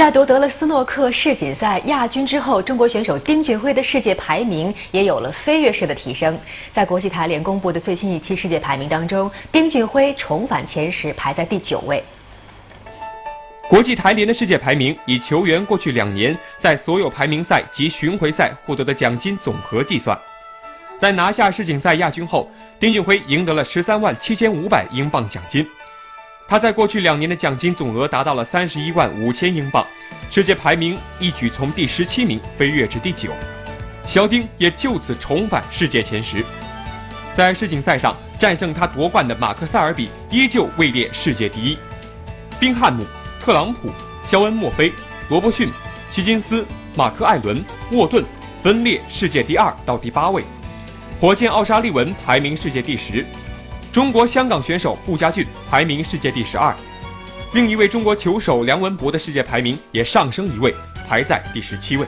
在夺得了斯诺克世锦赛亚军之后，中国选手丁俊晖的世界排名也有了飞跃式的提升。在国际台联公布的最新一期世界排名当中，丁俊晖重返前十，排在第九位。国际台联的世界排名以球员过去两年在所有排名赛及巡回赛获得的奖金总和计算。在拿下世锦赛亚军后，丁俊晖赢得了十三万七千五百英镑奖金。他在过去两年的奖金总额达到了三十一万五千英镑，世界排名一举从第十七名飞跃至第九，小丁也就此重返世界前十。在世锦赛上战胜他夺冠的马克·塞尔比依旧位列世界第一，宾汉姆、特朗普、肖恩·墨菲、罗伯逊、希金斯、马克·艾伦、沃顿分列世界第二到第八位，火箭奥沙利文排名世界第十。中国香港选手傅家俊排名世界第十二，另一位中国球手梁文博的世界排名也上升一位，排在第十七位。